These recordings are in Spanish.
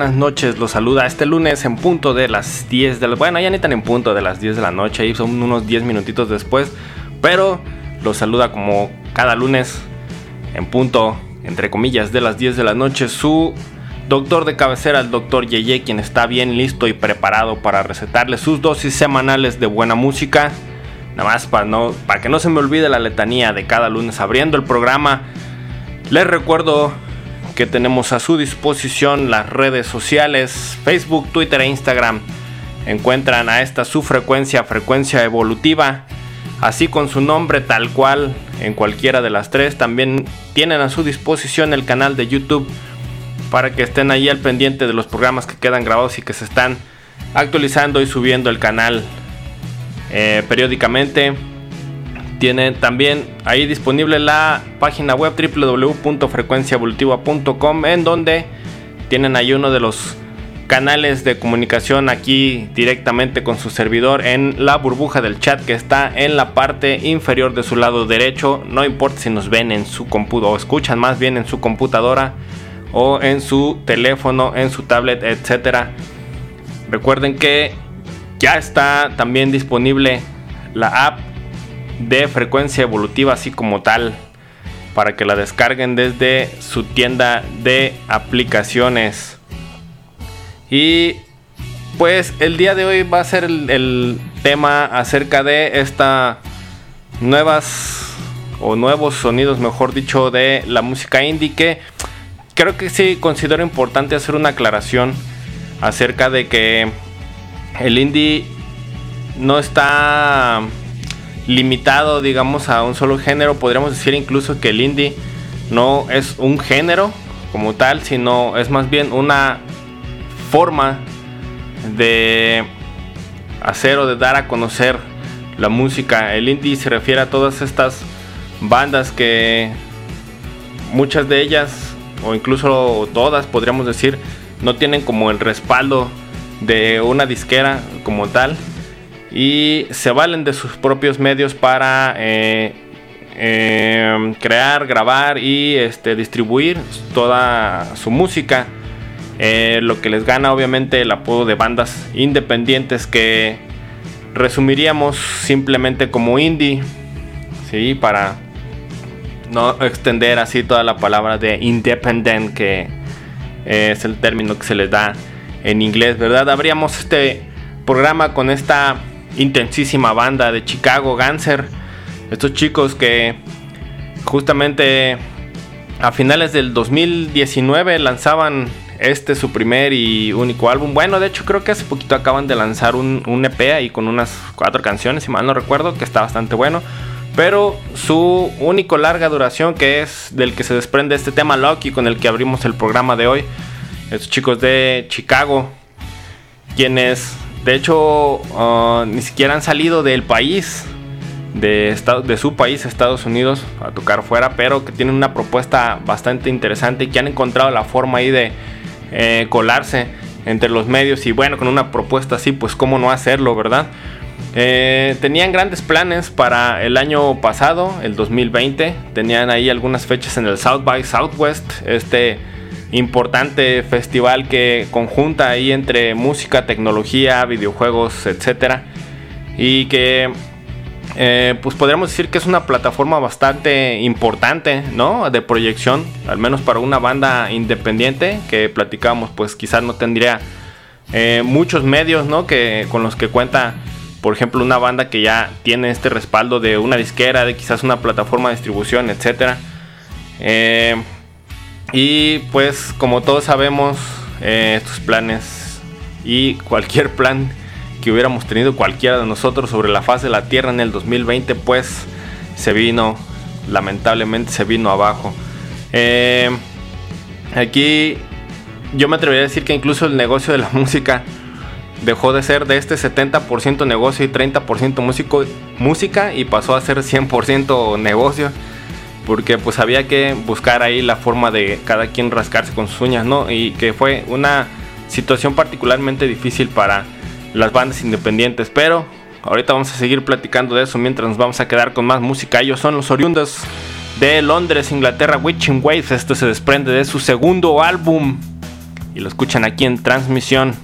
Buenas noches, los saluda este lunes en punto de las 10 de la... Bueno, ya ni tan en punto de las 10 de la noche, ahí son unos 10 minutitos después, pero los saluda como cada lunes en punto, entre comillas, de las 10 de la noche, su doctor de cabecera, el doctor Yeye, quien está bien listo y preparado para recetarle sus dosis semanales de buena música. nada más para, no, para que no se me olvide la letanía de cada lunes abriendo el programa, les recuerdo que tenemos a su disposición las redes sociales, Facebook, Twitter e Instagram. Encuentran a esta su frecuencia, frecuencia evolutiva, así con su nombre tal cual en cualquiera de las tres. También tienen a su disposición el canal de YouTube para que estén ahí al pendiente de los programas que quedan grabados y que se están actualizando y subiendo el canal eh, periódicamente. Tienen también ahí disponible la página web www.frecuenciaevolutiva.com en donde tienen ahí uno de los canales de comunicación aquí directamente con su servidor en la burbuja del chat que está en la parte inferior de su lado derecho. No importa si nos ven en su computadora o escuchan más bien en su computadora o en su teléfono, en su tablet, etcétera. Recuerden que ya está también disponible la app de frecuencia evolutiva así como tal para que la descarguen desde su tienda de aplicaciones. Y pues el día de hoy va a ser el, tema acerca de esta nuevas o nuevos sonidos, mejor dicho, de la música indie que creo que sí considero importante hacer una aclaración acerca de que el indie no está limitado, digamos, a un solo género. Podríamos decir incluso que el indie no es un género como tal, sino es más bien una forma de hacer o de dar a conocer la música. El indie se refiere a todas estas bandas que muchas de ellas, o incluso todas podríamos decir, no tienen como el respaldo de una disquera como tal y se valen de sus propios medios para eh, eh, crear, grabar y este, distribuir toda su música. Eh, lo que les gana obviamente el apodo de bandas independientes que resumiríamos simplemente como indie, ¿sí? para no extender así toda la palabra de independent que es el término que se les da en inglés, ¿verdad? Abríamos este programa con esta intensísima banda de Chicago, Ganser. Estos chicos que justamente a finales del 2019 lanzaban este su primer y único álbum. Bueno, de hecho creo que hace poquito acaban de lanzar un, un EP ahí con unas cuatro canciones, si mal no recuerdo, que está bastante bueno. Pero su único larga duración, que es del que se desprende este tema Lucky con el que abrimos el programa de hoy. Estos chicos de Chicago, quienes de hecho, uh, ni siquiera han salido del país, de, de su país, Estados Unidos, a tocar fuera, pero que tienen una propuesta bastante interesante y que han encontrado la forma ahí de eh, colarse entre los medios. Y bueno, con una propuesta así, pues cómo no hacerlo, ¿verdad? Eh, tenían grandes planes para el año pasado, el 2020. Tenían ahí algunas fechas en el South by Southwest, este importante festival que conjunta ahí entre música, tecnología, videojuegos, etcétera. Y que eh, pues podríamos decir que es una plataforma bastante importante, ¿no? De proyección, al menos para una banda independiente que platicamos, pues quizás no tendría eh, muchos medios, ¿no? Que con los que cuenta, por ejemplo, una banda que ya tiene este respaldo de una disquera, de quizás una plataforma de distribución, etcétera. Eh, y pues como todos sabemos, eh, estos planes y cualquier plan que hubiéramos tenido cualquiera de nosotros sobre la faz de la Tierra en el 2020, pues se vino, lamentablemente se vino abajo. Eh, aquí yo me atrevería a decir que incluso el negocio de la música dejó de ser de este 70% negocio y 30% músico, música y pasó a ser 100% negocio porque pues había que buscar ahí la forma de cada quien rascarse con sus uñas, ¿no? Y que fue una situación particularmente difícil para las bandas independientes, pero ahorita vamos a seguir platicando de eso mientras nos vamos a quedar con más música. Ellos son los oriundos de Londres, Inglaterra, Witching Waves. Esto se desprende de su segundo álbum y lo escuchan aquí en transmisión.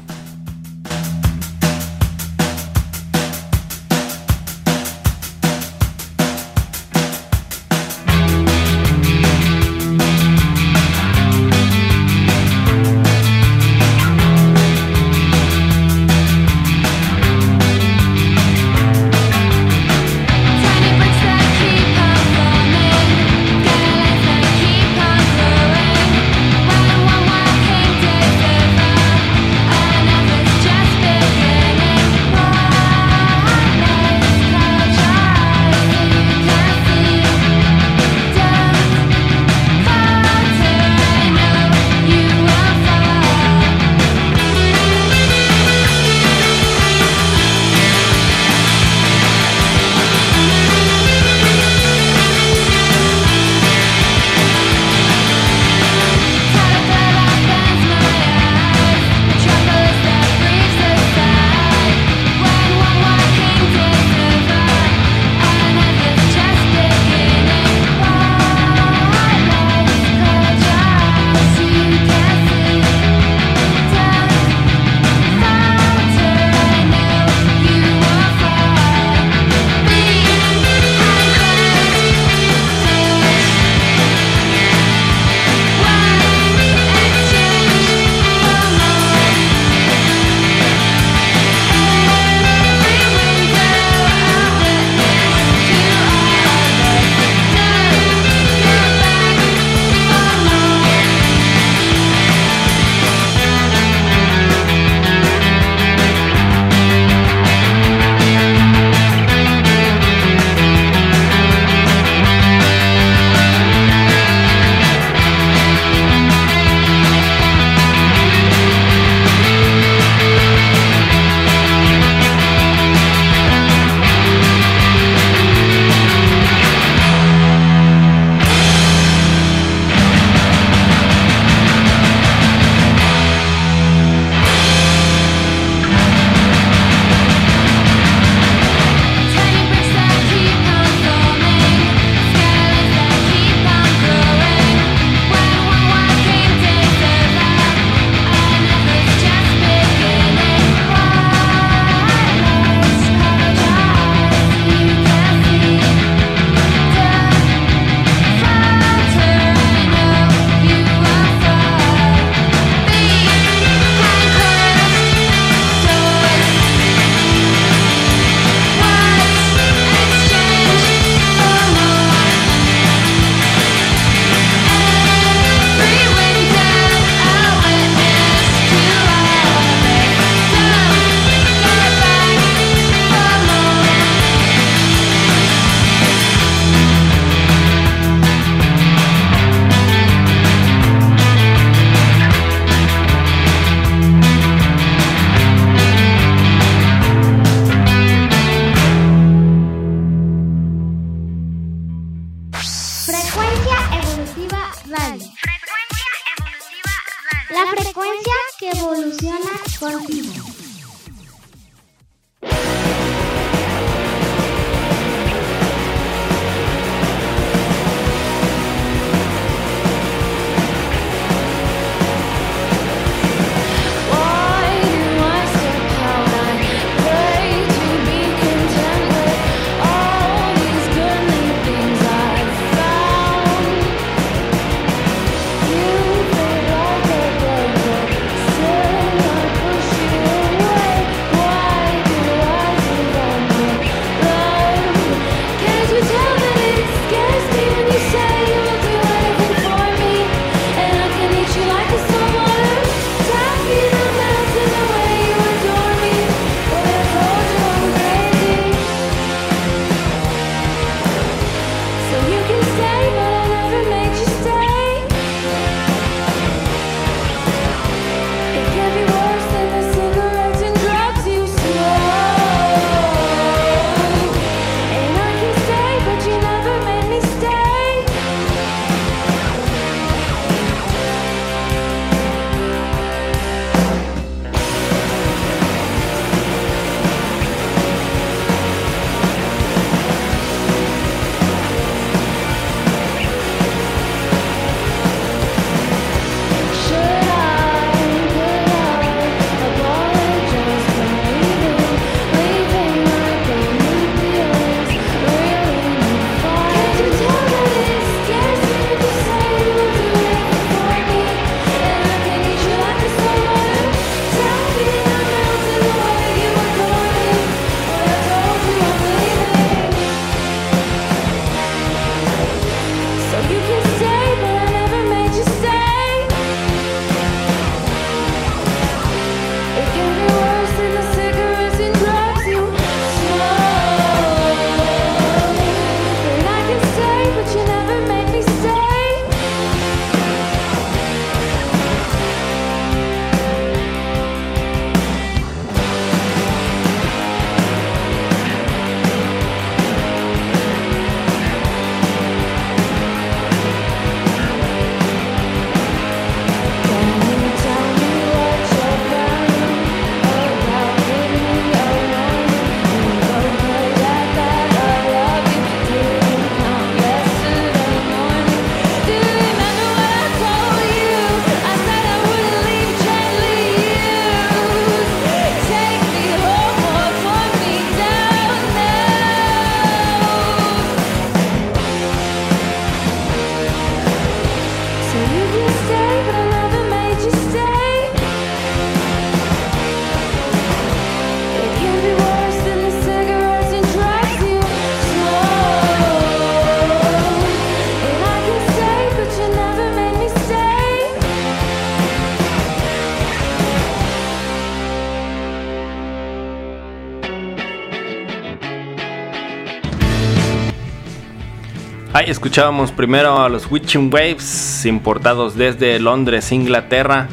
Escuchábamos primero a los Witching Waves, importados desde Londres, Inglaterra,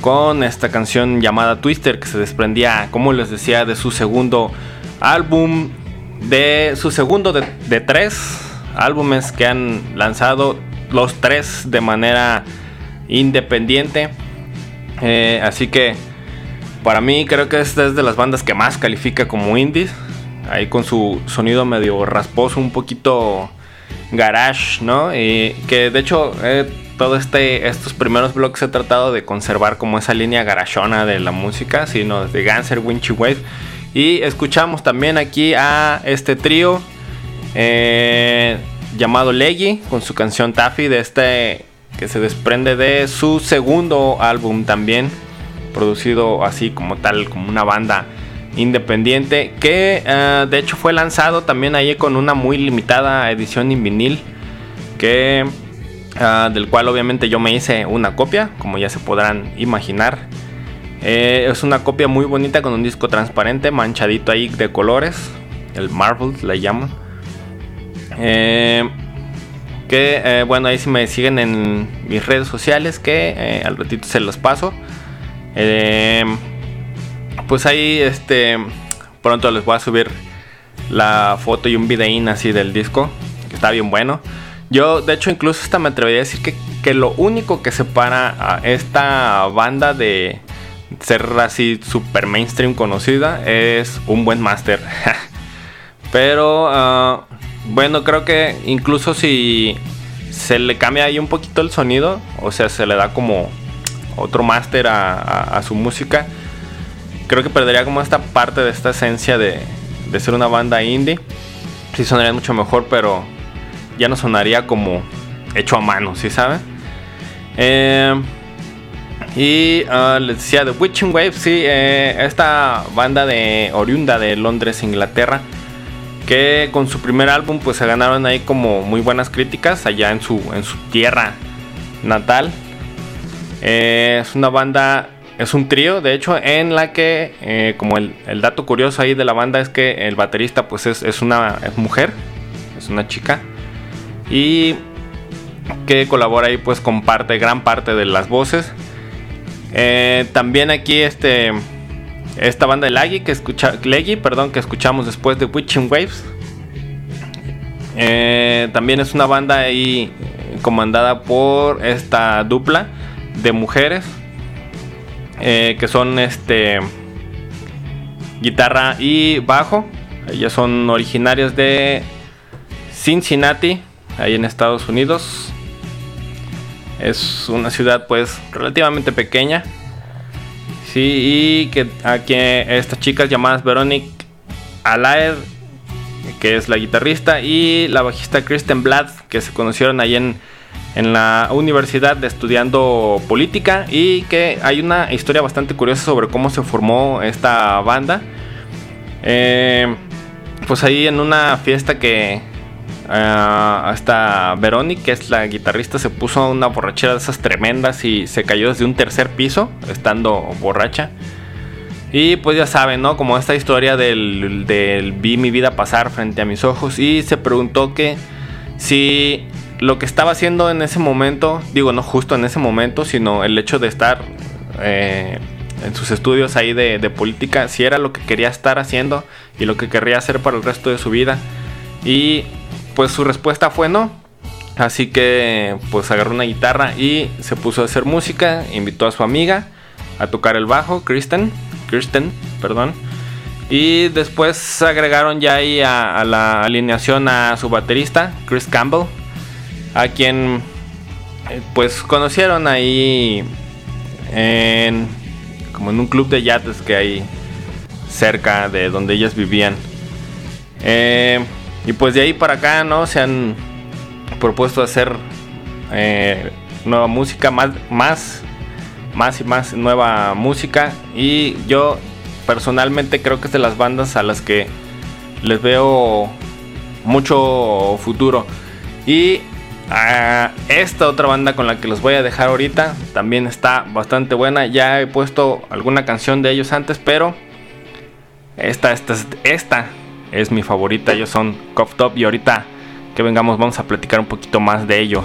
con esta canción llamada Twister, que se desprendía, como les decía, de su segundo álbum, de su segundo de, de tres álbumes que han lanzado, los tres de manera independiente. Eh, así que para mí creo que esta es de las bandas que más califica como indies. Ahí con su sonido medio rasposo, un poquito garage, ¿no? Y que de hecho eh, todo este estos primeros blogs he tratado de conservar como esa línea garachona de la música, sino de Ganser, Winchy Wave. Y escuchamos también aquí a este trío eh, llamado Leggy con su canción Taffy de este que se desprende de su segundo álbum también producido así como tal como una banda independiente que eh, de hecho fue lanzado también ahí con una muy limitada edición en vinil que ah, del cual obviamente yo me hice una copia como ya se podrán imaginar. Eh, es una copia muy bonita con un disco transparente manchadito ahí de colores el marble le llaman. Eh, que eh, bueno ahí si me siguen en mis redes sociales que eh, al ratito se los paso. Eh, pues ahí este pronto les voy a subir la foto y un videín así del disco que está bien bueno yo de hecho incluso hasta me atrevería a decir que, que lo único que separa a esta banda de ser así super mainstream conocida es un buen máster. Pero ah, bueno, creo que incluso si se le cambia ahí un poquito el sonido, o sea, se le da como otro máster a, su música, creo que perdería como esta parte de esta esencia de, ser una banda indie. Sí sonaría mucho mejor, pero ya no sonaría como hecho a mano, ¿sí saben? Eh, y uh, les decía The Witching Wave, sí, eh, esta banda de oriunda de Londres, Inglaterra, que con su primer álbum pues se ganaron ahí como muy buenas críticas allá en su, en su tierra natal. Eh, es una banda, es un trío, de hecho, en la que, eh, como el, dato curioso ahí de la banda es que el baterista pues es, una mujer, es una chica, y que colabora ahí pues con parte, gran parte de las voces. Eh, también aquí este esta banda de Leggy que escucha perdón, que escuchamos después de Witching Waves. Eh, también es una banda ahí comandada por esta dupla de mujeres eh, que son este guitarra y bajo. Ellas son originarias de Cincinnati, ahí en Estados Unidos. Es una ciudad pues relativamente pequeña. Sí, y que aquí estas chicas llamadas Veronique Alaed, que es la guitarrista, y la bajista Kristen Blatt, que se conocieron ahí en, en la universidad estudiando política y que hay una historia bastante curiosa sobre cómo se formó esta banda. Eh, pues ahí en una fiesta que hasta Verónica, que es la guitarrista, se puso una borrachera de esas tremendas y se cayó desde un tercer piso, estando borracha. Y pues ya saben, ¿no? Como esta historia del, del, vi mi vida pasar frente a mis ojos y se preguntó que si lo que estaba haciendo en ese momento, digo no justo en ese momento, sino el hecho de estar eh, en sus estudios ahí de, de política, si era lo que quería estar haciendo y lo que querría hacer para el resto de su vida. Y pues su respuesta fue no. Así que pues agarró una guitarra y se puso a hacer música, invitó a su amiga a tocar el bajo, Kristen, Kristen, perdón. Y después agregaron ya ahí a, la alineación a su baterista, Chris Campbell, a quien eh, pues conocieron ahí en como en un club de yates que hay cerca de donde ellas vivían. Eh, y pues de ahí para acá, ¿no? Se han propuesto hacer eh, nueva música, más, más, más y más nueva música. Y yo personalmente creo que es de las bandas a las que les veo mucho futuro. Y a esta otra banda con la que los voy a dejar ahorita también está bastante buena. Ya he puesto alguna canción de ellos antes, pero esta, esta, esta es mi favorita. Ellos son Cough Top y ahorita que vengamos vamos a platicar un poquito más de ellos.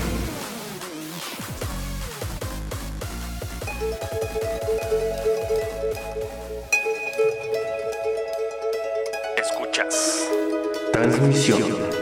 单子小。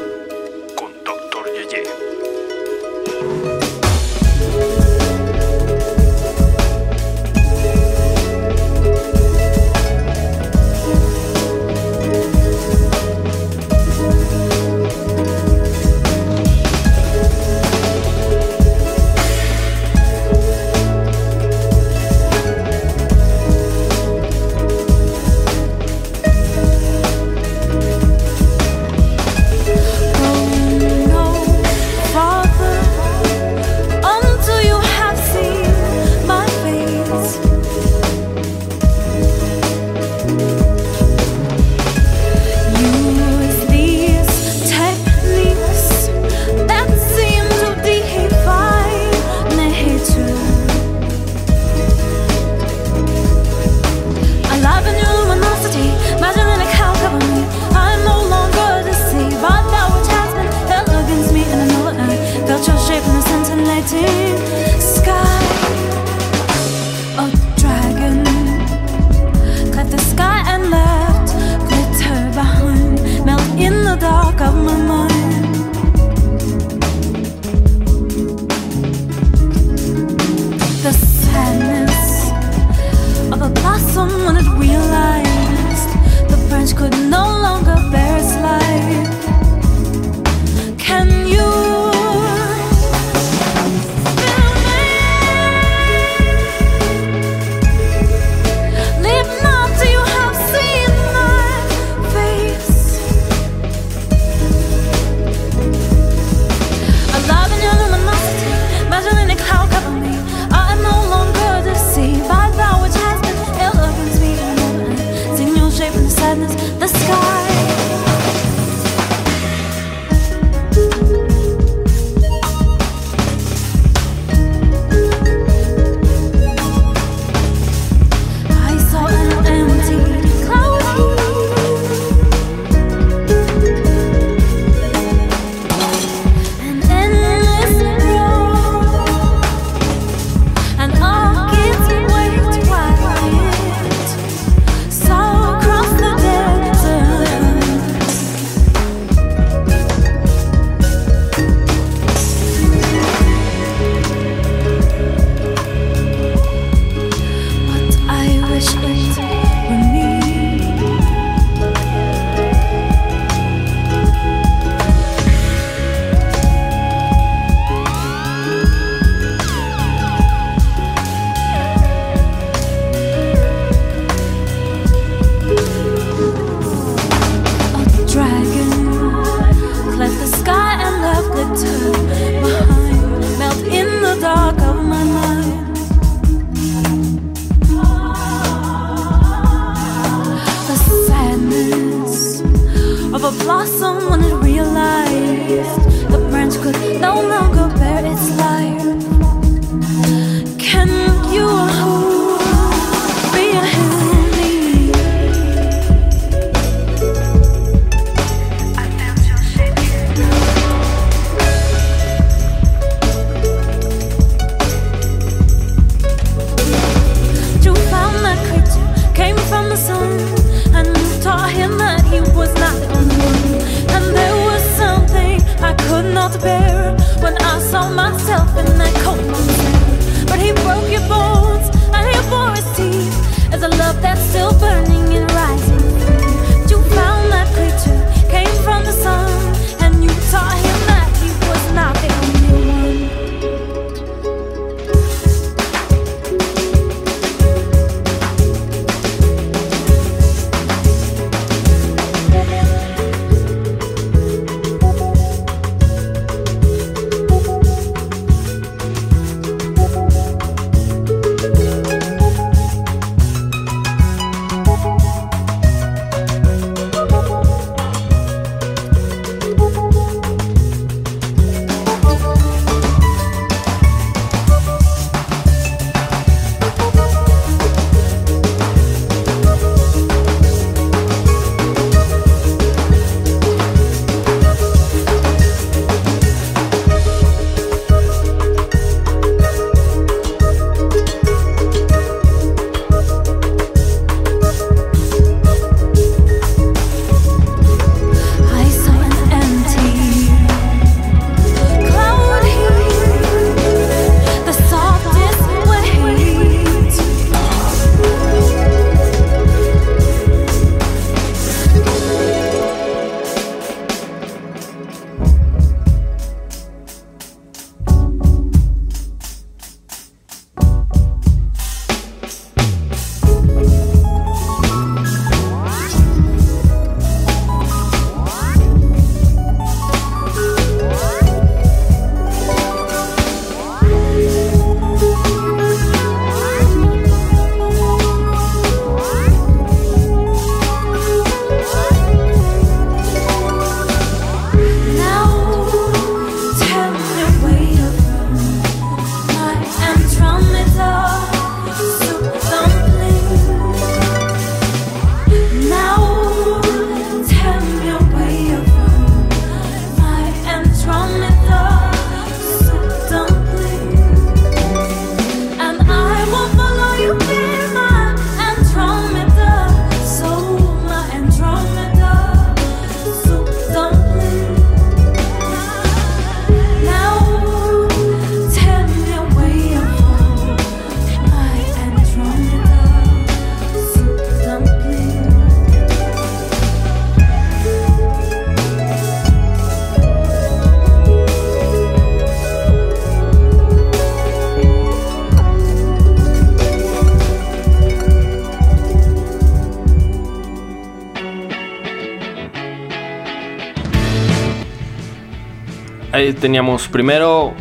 Teníamos primero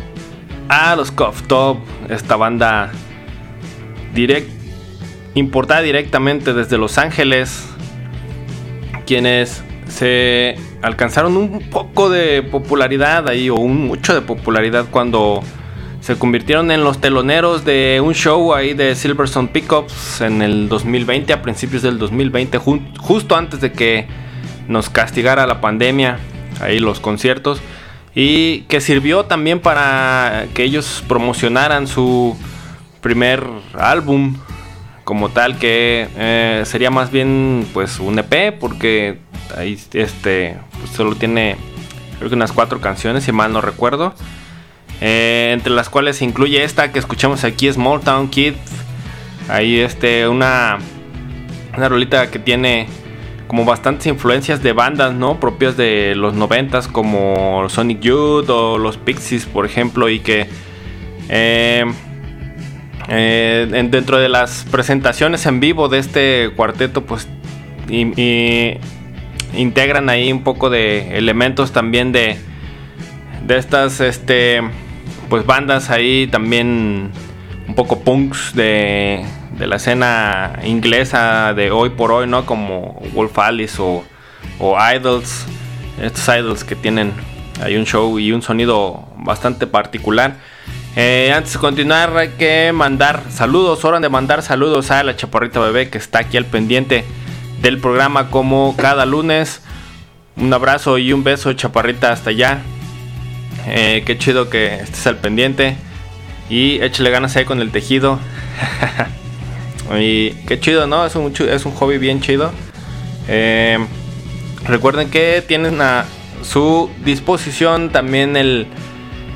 a los Cough Top, esta banda importada directamente desde Los Ángeles, quienes se alcanzaron un poco de popularidad ahí, o un mucho de popularidad cuando se convirtieron en los teloneros de un show ahí de Silverstone Pickups en el 2020, a principios del 2020, justo antes de que nos castigara la pandemia, ahí los conciertos, y que sirvió también para que ellos promocionaran su primer álbum como tal que eh, sería más bien pues un EP porque ahí este pues, solo tiene creo que unas cuatro canciones si mal no recuerdo. Eh, entre las cuales se incluye esta que escuchamos aquí Small Town Kid. Ahí este una una rolita que tiene como bastantes influencias de bandas no propias de los noventas como Sonic Youth o los Pixies por ejemplo y que eh, dentro de las presentaciones en vivo de este cuarteto pues integran ahí un poco de elementos también de, de estas este, pues bandas ahí también un poco punks de, de la escena inglesa de hoy por hoy, ¿no? Como Wolf Alice o, o Idols, estos idols que tienen ahí un show y un sonido bastante particular. Eh, antes de continuar hay que mandar saludos, hora de mandar saludos a la chaparrita bebé que está aquí al pendiente del programa como cada lunes. Un abrazo y un beso, chaparrita, hasta allá. Eh, qué chido que estés al pendiente. Y échale ganas ahí con el tejido. y qué chido, ¿no? Es un, es un hobby bien chido. Eh, recuerden que tienen a su disposición también el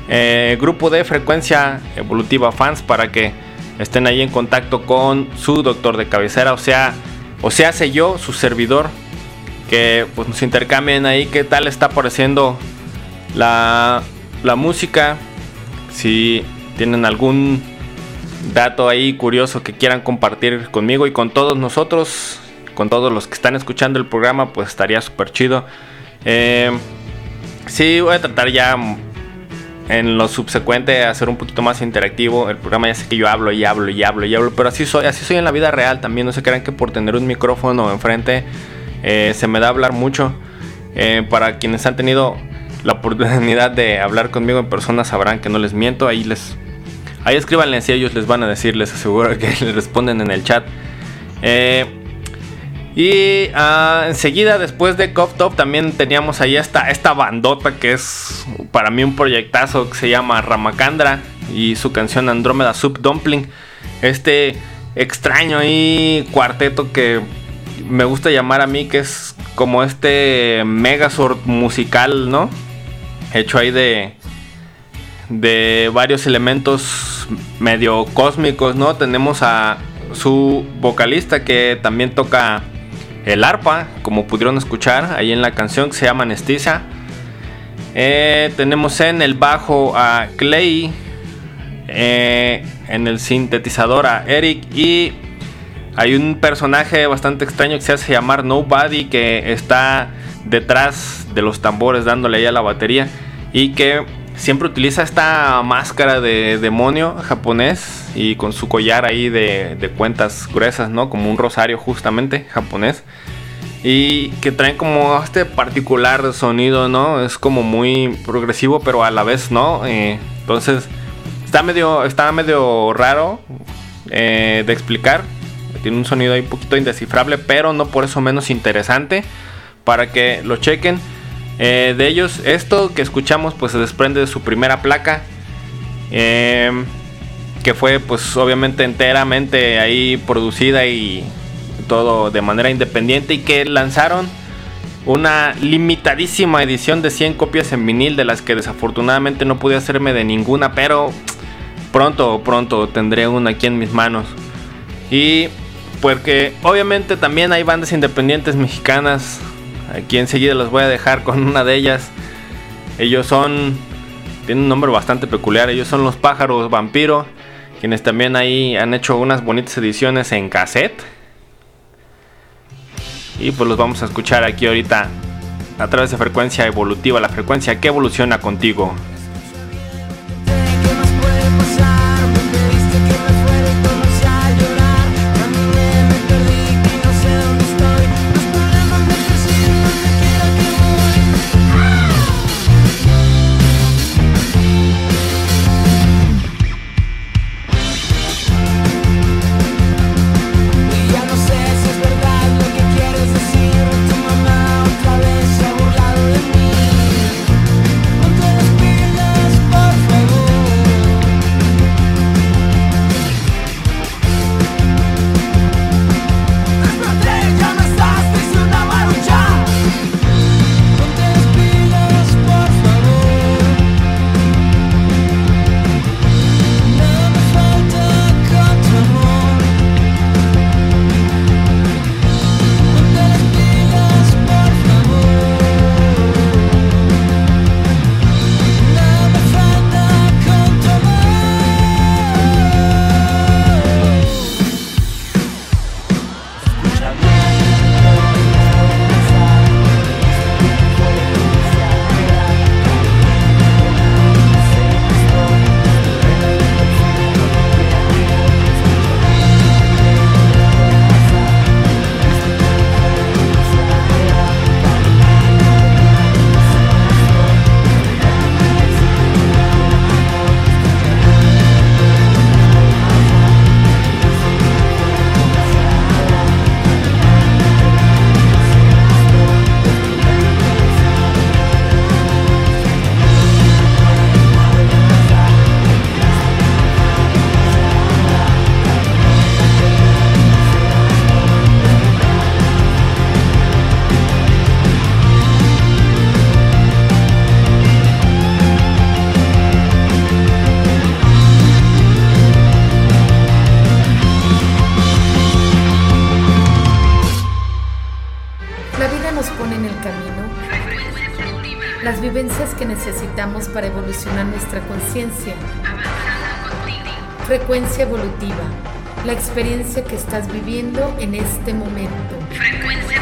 eh, grupo de frecuencia evolutiva fans para que estén ahí en contacto con su doctor de cabecera. O sea, o sea, hace yo, su servidor, que pues nos intercambien ahí qué tal está apareciendo la, la música. Si tienen algún dato ahí curioso que quieran compartir conmigo y con todos nosotros, con todos los que están escuchando el programa, pues estaría súper chido. Eh, sí, voy a tratar ya en lo subsecuente hacer un poquito más interactivo. El programa ya sé que yo hablo y hablo y hablo y hablo, pero así soy, así soy en la vida real también. No se crean que por tener un micrófono enfrente eh, se me da hablar mucho. Eh, para quienes han tenido la oportunidad de hablar conmigo en persona sabrán que no les miento. Ahí les, ahí escríbanle si ellos les van a decir, les aseguro que les responden en el chat. Eh, y uh, enseguida, después de Cop Top, también teníamos ahí esta, esta bandota que es para mí un proyectazo que se llama Ramacandra y su canción Andrómeda Soup Dumpling. Este extraño ahí cuarteto que me gusta llamar a mí, que es como este Megazord musical, ¿no? Hecho ahí de, de varios elementos medio cósmicos, ¿no? Tenemos a su vocalista que también toca el arpa, como pudieron escuchar ahí en la canción que se llama Anestesia. Eh, tenemos en el bajo a Clay, eh, en el sintetizador a Eric y hay un personaje bastante extraño que se hace llamar Nobody que está detrás de los tambores dándole ahí a la batería y que siempre utiliza esta máscara de demonio japonés y con su collar ahí de, cuentas gruesas, ¿no? Como un rosario justamente japonés. Y que traen como este particular sonido, ¿no? Es como muy progresivo, pero a la vez no. Eh, entonces, está medio, medio raro eh, de explicar. Tiene un sonido ahí un poquito indescifrable, pero no por eso menos interesante. Para que lo chequen. Eh, de ellos, esto que escuchamos pues se desprende de su primera placa. Eh, que fue pues obviamente enteramente ahí producida y todo de manera independiente y que lanzaron una limitadísima edición de 100 copias en vinil de las que desafortunadamente no pude hacerme de ninguna, pero pronto, pronto tendré una aquí en mis manos. Y porque obviamente también hay bandas independientes mexicanas Aquí enseguida los voy a dejar con una de ellas. Ellos son. Tienen un nombre bastante peculiar. Ellos son los pájaros vampiro. Quienes también ahí han hecho unas bonitas ediciones en cassette. Y pues los vamos a escuchar aquí ahorita. A través de frecuencia evolutiva. La frecuencia que evoluciona contigo. que necesitamos para evolucionar nuestra conciencia. Frecuencia evolutiva, la experiencia que estás viviendo en este momento. Frecuencia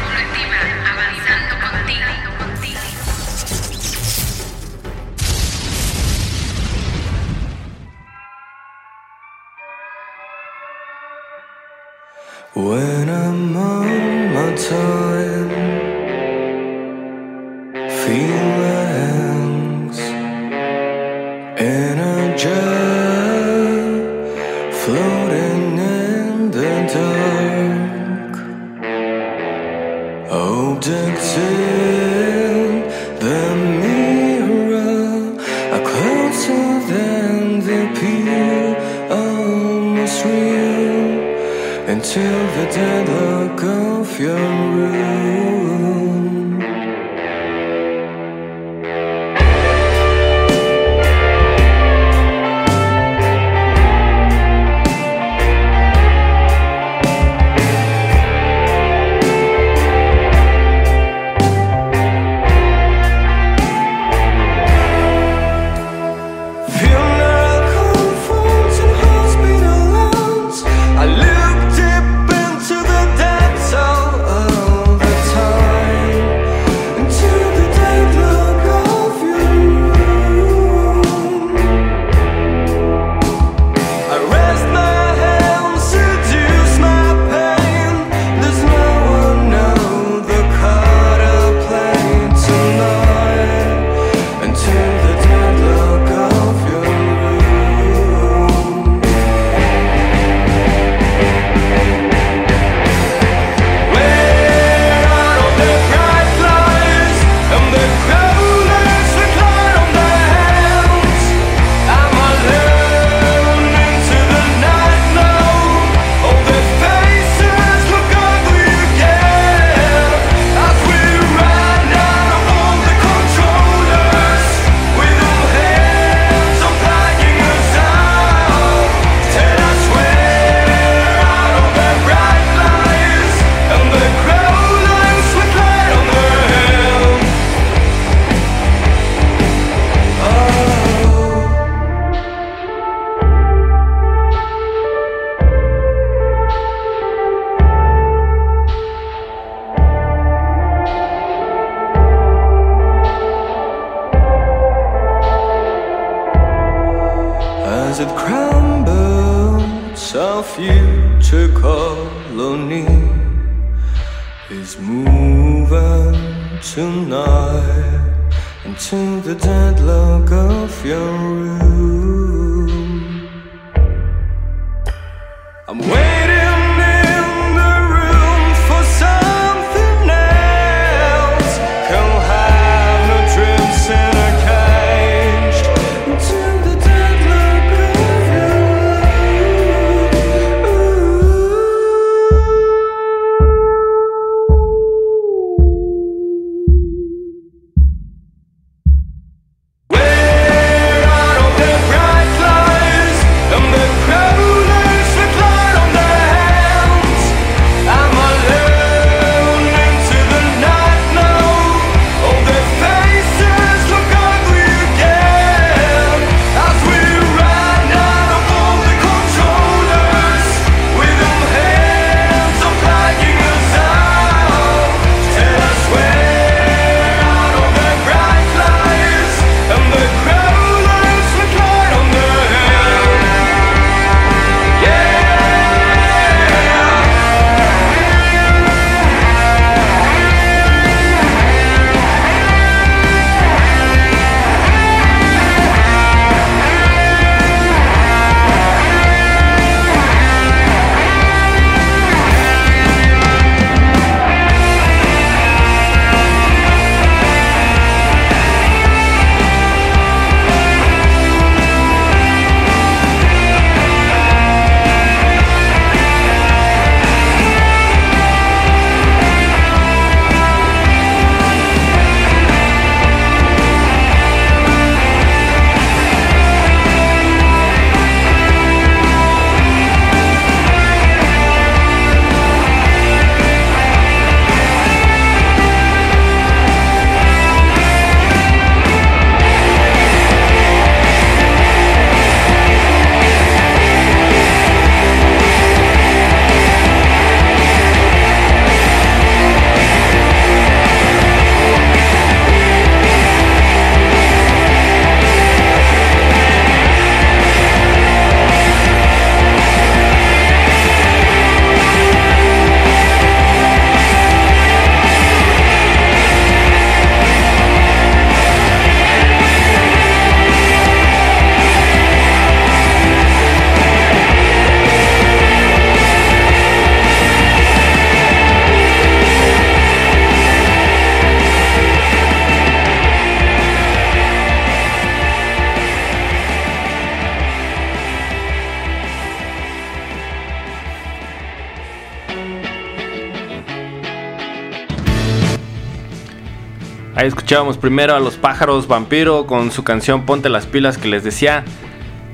escuchábamos primero a los pájaros vampiro con su canción Ponte las pilas que les decía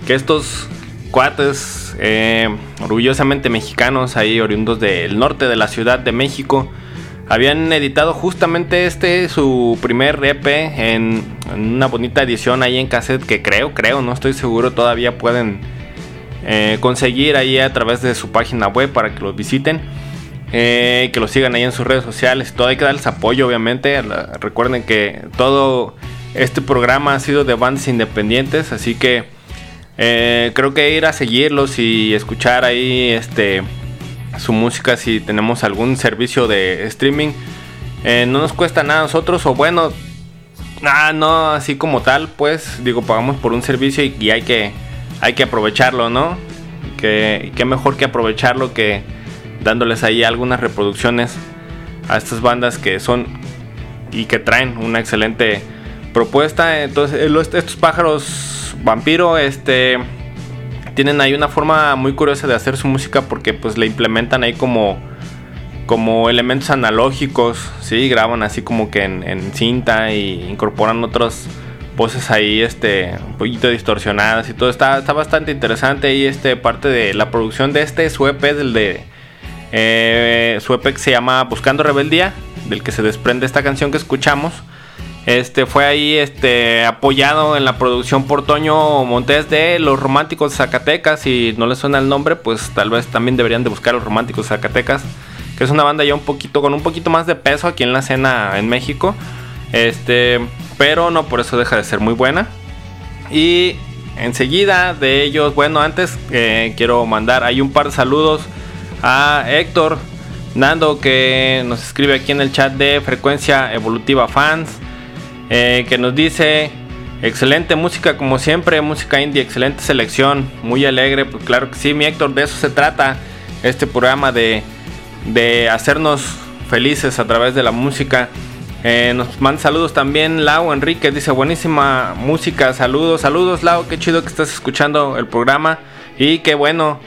que estos cuates eh, orgullosamente mexicanos ahí oriundos del norte de la Ciudad de México habían editado justamente este su primer EP en, una bonita edición ahí en cassette que creo, creo, no estoy seguro, todavía pueden eh, conseguir ahí a través de su página web para que los visiten. Eh, que los sigan ahí en sus redes sociales. Todo hay que darles apoyo, obviamente. Recuerden que todo este programa ha sido de bandas independientes, así que eh, creo que ir a seguirlos y escuchar ahí este su música si tenemos algún servicio de streaming eh, no nos cuesta nada a nosotros o bueno ah, no así como tal pues digo pagamos por un servicio y, hay que hay que aprovecharlo no que qué mejor que aprovecharlo que dándoles ahí algunas reproducciones a estas bandas que son y que traen una excelente propuesta. Entonces, eh, estos pájaros vampiro, este, tienen ahí una forma muy curiosa de hacer su música porque pues le implementan ahí como como elementos analógicos, sí, graban así como que en, en cinta y incorporan otras voces ahí, este, un poquito distorsionadas y todo. Está, está bastante interesante y este parte de la producción de este su EP del de eh, su EP que se llama Buscando Rebeldía, del que se desprende esta canción que escuchamos. Este fue ahí este apoyado en la producción por Toño Montes de Los Románticos Zacatecas. Si no les suena el nombre, pues tal vez también deberían de buscar Los Románticos Zacatecas, que es una banda ya un poquito con un poquito más de peso aquí en la escena en México. Este, pero no por eso deja de ser muy buena. Y enseguida de ellos, bueno, antes eh, quiero mandar ahí un par de saludos a Héctor Nando que nos escribe aquí en el chat de Frecuencia Evolutiva Fans, eh, que nos dice, excelente música como siempre, música indie, excelente selección, muy alegre, pues claro que sí, mi Héctor, de eso se trata este programa de, de hacernos felices a través de la música. Eh, nos manda saludos también Lau Enrique, dice buenísima música, saludos, saludos Lau, qué chido que estás escuchando el programa y qué bueno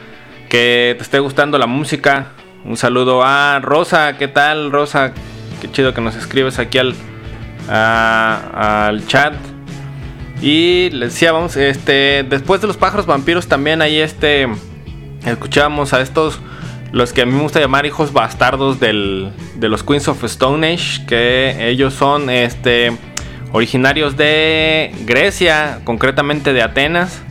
que te esté gustando la música. Un saludo a Rosa, ¿qué tal Rosa? Qué chido que nos escribes aquí al, al chat. Y les decía, vamos, este, después de los pájaros vampiros también ahí este, escuchábamos a estos, los que a mí me gusta llamar hijos bastardos del, de los Queens of Stone Age, que ellos son, este, originarios de Grecia, concretamente de Atenas,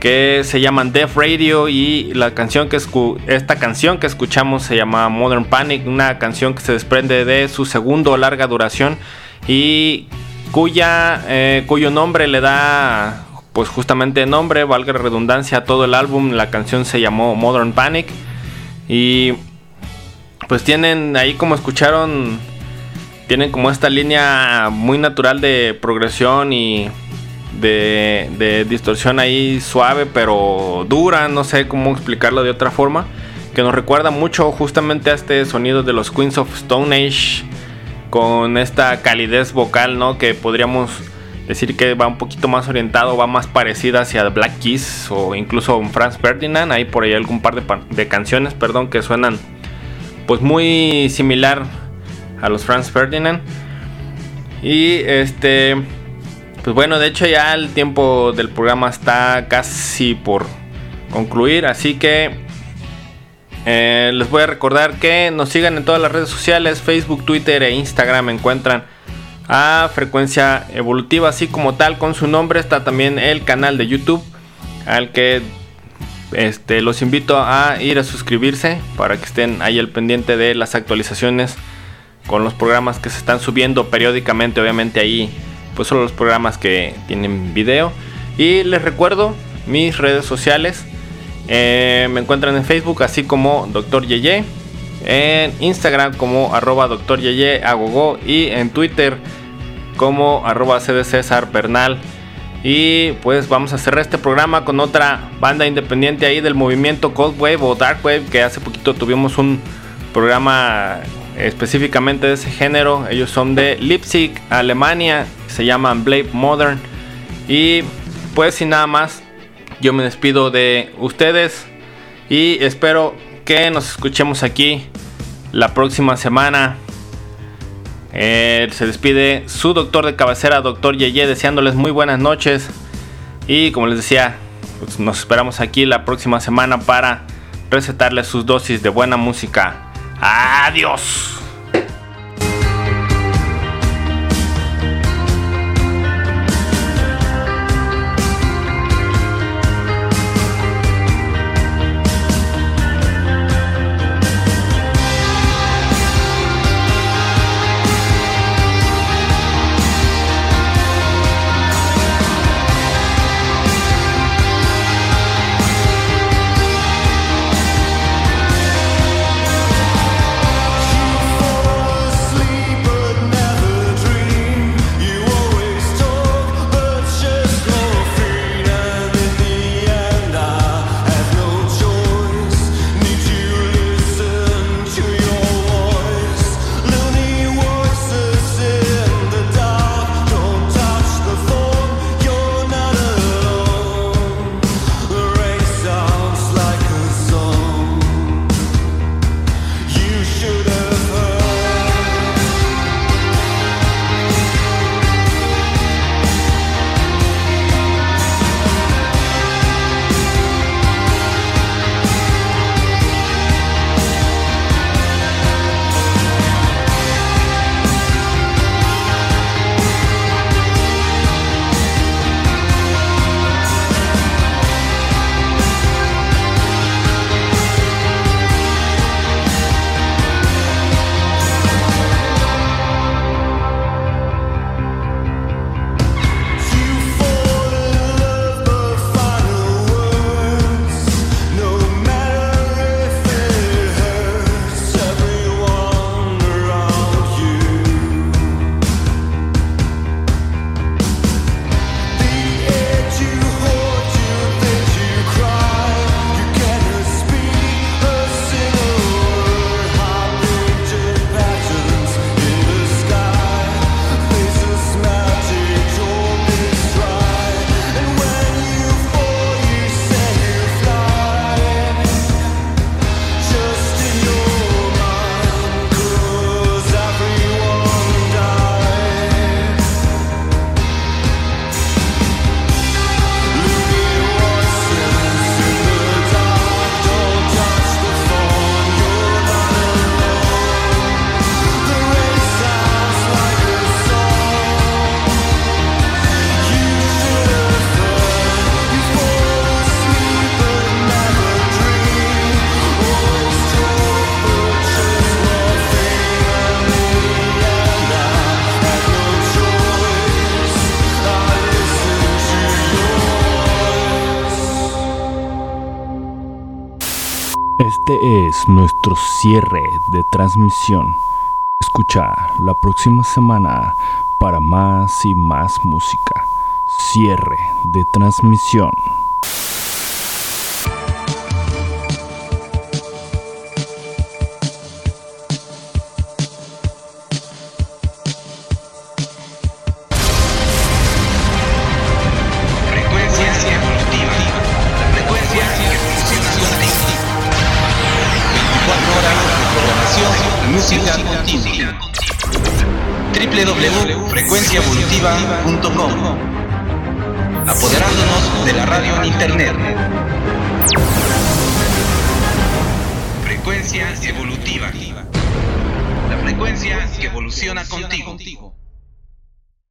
que se llaman Death Radio y la canción que escu- esta canción que escuchamos se llama Modern Panic, una canción que se desprende de su segundo larga duración y cuya eh, cuyo nombre le da pues justamente nombre, valga la redundancia a todo el álbum, la canción se llamó Modern Panic y pues tienen ahí como escucharon tienen como esta línea muy natural de progresión y de, distorsión ahí suave pero dura, no sé cómo explicarlo de otra forma, que nos recuerda mucho justamente a este sonido de los Queens of Stone Age con esta calidez vocal, ¿no? Que podríamos decir que va un poquito más orientado, va más parecida hacia Black Keys o incluso Franz Ferdinand, hay por ahí algún par de, de canciones, perdón, que suenan pues muy similar a los Franz Ferdinand. Y este, pues bueno, de hecho ya el tiempo del programa está casi por concluir, así que eh, les voy a recordar que nos sigan en todas las redes sociales, Facebook, Twitter e Instagram, encuentran a Frecuencia Evolutiva, así como tal con su nombre está también el canal de YouTube al que este, los invito a ir a suscribirse para que estén ahí al pendiente de las actualizaciones con los programas que se están subiendo periódicamente. Obviamente ahí pues solo los programas que tienen video. Y les recuerdo mis redes sociales. Eh, me encuentran en Facebook así como Dr. Yeye. En Instagram como arroba Dr. Yeye Agogo. Y en Twitter como arroba CD César Bernal. Y pues vamos a cerrar este programa con otra banda independiente ahí del movimiento Cold Wave o Dark Wave. Que hace poquito tuvimos un programa específicamente de ese género. Ellos son de Leipzig, Alemania, se llaman Blade Modern. Y pues sin nada más, yo me despido de ustedes y espero que nos escuchemos aquí la próxima semana. Eh, se despide su doctor de cabecera, doctor Yeye, deseándoles muy buenas noches. Y como les decía, pues, nos esperamos aquí la próxima semana para recetarles sus dosis de buena música. Adiós. nuestro cierre de transmisión. Escucha la próxima semana para más y más música. Cierre de transmisión.